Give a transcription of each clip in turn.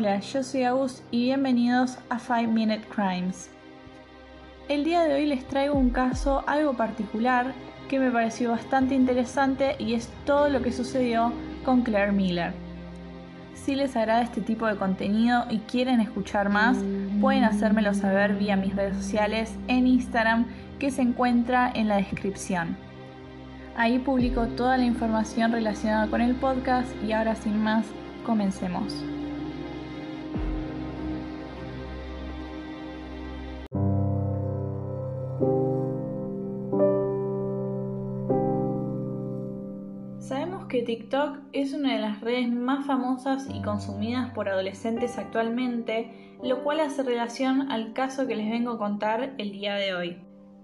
Hola, yo soy Agus y bienvenidos a 5 Minute Crimes. El día de hoy les traigo un caso algo particular que me pareció bastante interesante y es todo lo que sucedió con Claire Miller. Si les agrada este tipo de contenido y quieren escuchar más, pueden hacérmelo saber vía mis redes sociales en Instagram que se encuentra en la descripción. Ahí publico toda la información relacionada con el podcast y ahora sin más, comencemos. TikTok es una de las redes más famosas y consumidas por adolescentes actualmente, lo cual hace relación al caso que les vengo a contar el día de hoy.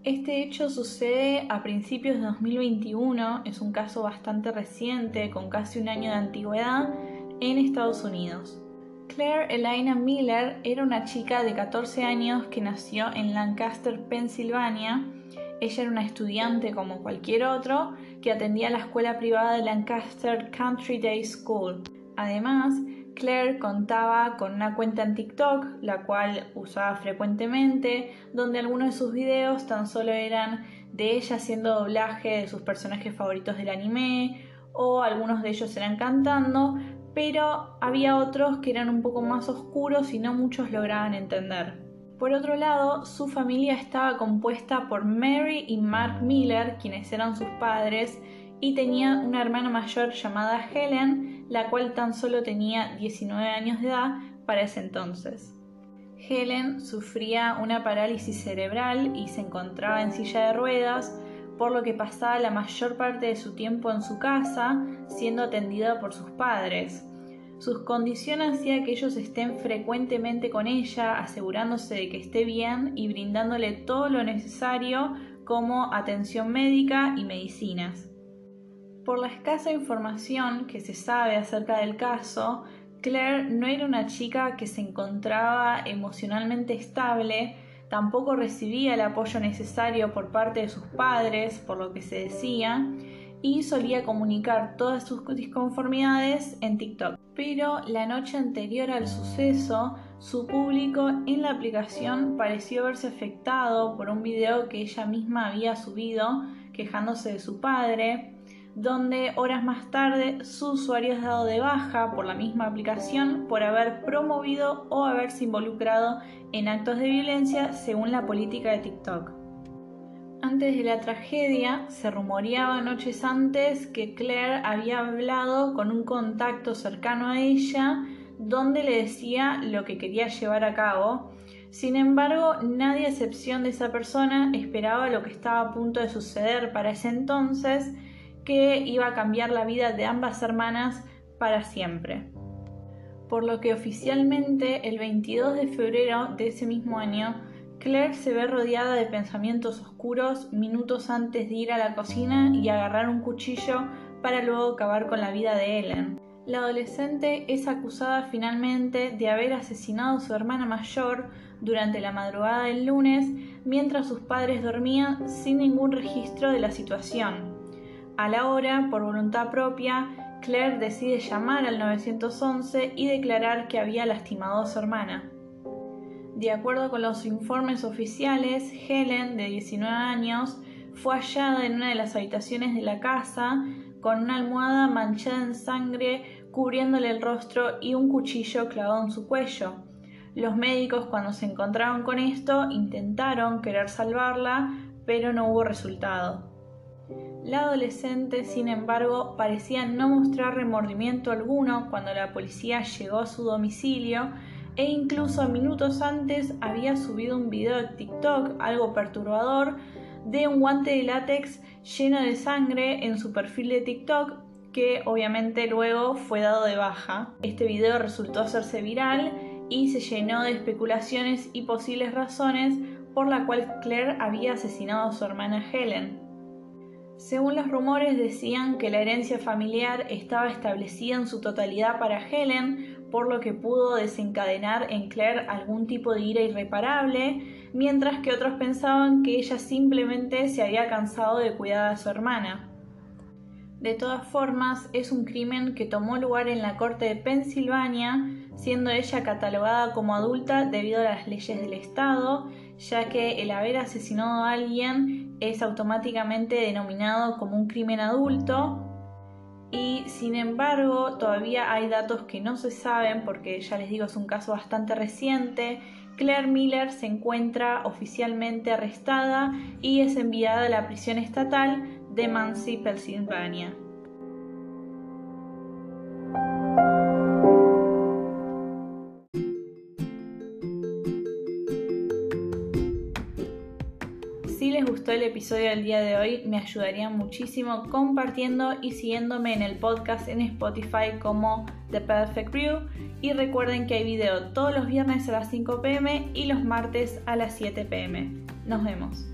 Este hecho sucede a principios de 2021, es un caso bastante reciente, con casi un año de antigüedad, en Estados Unidos. Claire Elena Miller era una chica de 14 años que nació en Lancaster, Pensilvania. Ella era una estudiante como cualquier otro que atendía la escuela privada de Lancaster Country Day School. Además, Claire contaba con una cuenta en TikTok, la cual usaba frecuentemente, donde algunos de sus videos tan solo eran de ella haciendo doblaje de sus personajes favoritos del anime, o algunos de ellos eran cantando, pero había otros que eran un poco más oscuros y no muchos lograban entender. Por otro lado, su familia estaba compuesta por Mary y Mark Miller, quienes eran sus padres, y tenía una hermana mayor llamada Helen, la cual tan solo tenía 19 años de edad para ese entonces. Helen sufría una parálisis cerebral y se encontraba en silla de ruedas, por lo que pasaba la mayor parte de su tiempo en su casa, siendo atendida por sus padres. Sus condiciones hacían que ellos estén frecuentemente con ella, asegurándose de que esté bien y brindándole todo lo necesario como atención médica y medicinas. Por la escasa información que se sabe acerca del caso, Claire no era una chica que se encontraba emocionalmente estable, tampoco recibía el apoyo necesario por parte de sus padres, por lo que se decía, y solía comunicar todas sus disconformidades en TikTok. Pero la noche anterior al suceso, su público en la aplicación pareció verse afectado por un video que ella misma había subido quejándose de su padre, donde horas más tarde su usuario es dado de baja por la misma aplicación por haber promovido o haberse involucrado en actos de violencia según la política de TikTok. Antes de la tragedia, se rumoreaba noches antes que Claire había hablado con un contacto cercano a ella donde le decía lo que quería llevar a cabo. Sin embargo, nadie a excepción de esa persona esperaba lo que estaba a punto de suceder para ese entonces que iba a cambiar la vida de ambas hermanas para siempre. Por lo que oficialmente el 22 de febrero de ese mismo año, Claire se ve rodeada de pensamientos oscuros minutos antes de ir a la cocina y agarrar un cuchillo para luego acabar con la vida de Ellen. La adolescente es acusada finalmente de haber asesinado a su hermana mayor durante la madrugada del lunes mientras sus padres dormían sin ningún registro de la situación. A la hora, por voluntad propia, Claire decide llamar al 911 y declarar que había lastimado a su hermana. De acuerdo con los informes oficiales, Helen, de 19 años, fue hallada en una de las habitaciones de la casa con una almohada manchada en sangre cubriéndole el rostro y un cuchillo clavado en su cuello. Los médicos cuando se encontraron con esto intentaron querer salvarla, pero no hubo resultado. La adolescente, sin embargo, parecía no mostrar remordimiento alguno cuando la policía llegó a su domicilio e incluso minutos antes había subido un video de TikTok algo perturbador de un guante de látex lleno de sangre en su perfil de TikTok que obviamente luego fue dado de baja. Este video resultó hacerse viral y se llenó de especulaciones y posibles razones por la cual Claire había asesinado a su hermana Helen. Según los rumores decían que la herencia familiar estaba establecida en su totalidad para Helen, por lo que pudo desencadenar en Claire algún tipo de ira irreparable, mientras que otros pensaban que ella simplemente se había cansado de cuidar a su hermana. De todas formas, es un crimen que tomó lugar en la corte de Pensilvania, siendo ella catalogada como adulta debido a las leyes del Estado, ya que el haber asesinado a alguien es automáticamente denominado como un crimen adulto sin embargo todavía hay datos que no se saben porque ya les digo es un caso bastante reciente. Claire Miller se encuentra oficialmente arrestada y es enviada a la prisión estatal de Muncie, Pennsylvania. Si les gustó el episodio del día de hoy, me ayudarían muchísimo compartiendo y siguiéndome en el podcast en Spotify como The Perfect Brew. Y recuerden que hay video todos los viernes a las 5 pm y los martes a las 7 pm. Nos vemos.